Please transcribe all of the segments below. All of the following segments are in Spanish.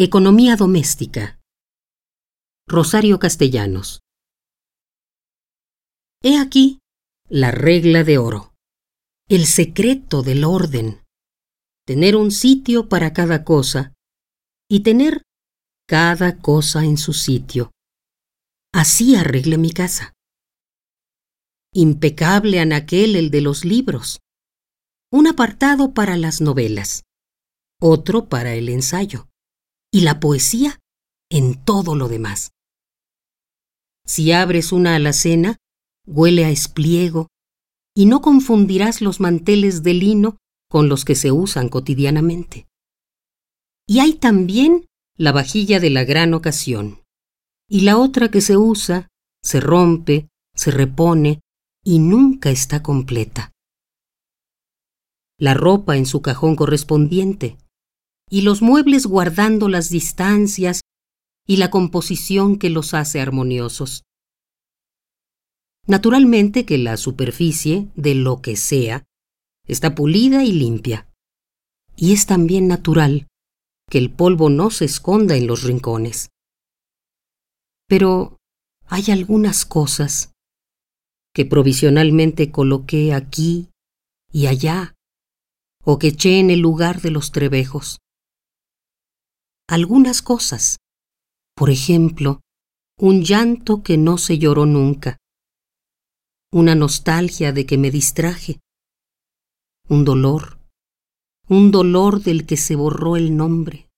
Economía doméstica. Rosario Castellanos. He aquí la regla de oro, el secreto del orden, tener un sitio para cada cosa y tener cada cosa en su sitio. Así arregle mi casa. Impecable anaquel el de los libros, un apartado para las novelas, otro para el ensayo y la poesía en todo lo demás. Si abres una alacena, huele a espliego, y no confundirás los manteles de lino con los que se usan cotidianamente. Y hay también la vajilla de la gran ocasión, y la otra que se usa, se rompe, se repone y nunca está completa. La ropa en su cajón correspondiente, y los muebles guardando las distancias y la composición que los hace armoniosos. Naturalmente que la superficie, de lo que sea, está pulida y limpia. Y es también natural que el polvo no se esconda en los rincones. Pero hay algunas cosas que provisionalmente coloqué aquí y allá, o que eché en el lugar de los trebejos algunas cosas. Por ejemplo, un llanto que no se lloró nunca, una nostalgia de que me distraje, un dolor, un dolor del que se borró el nombre,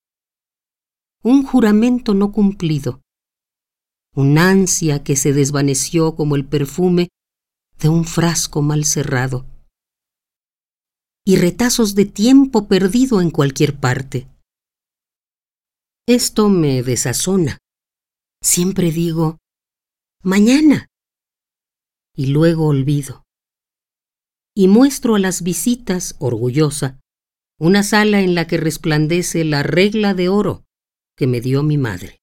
un juramento no cumplido, una ansia que se desvaneció como el perfume de un frasco mal cerrado, y retazos de tiempo perdido en cualquier parte. Esto me desazona. Siempre digo, mañana. Y luego olvido. Y muestro a las visitas, orgullosa, una sala en la que resplandece la regla de oro que me dio mi madre.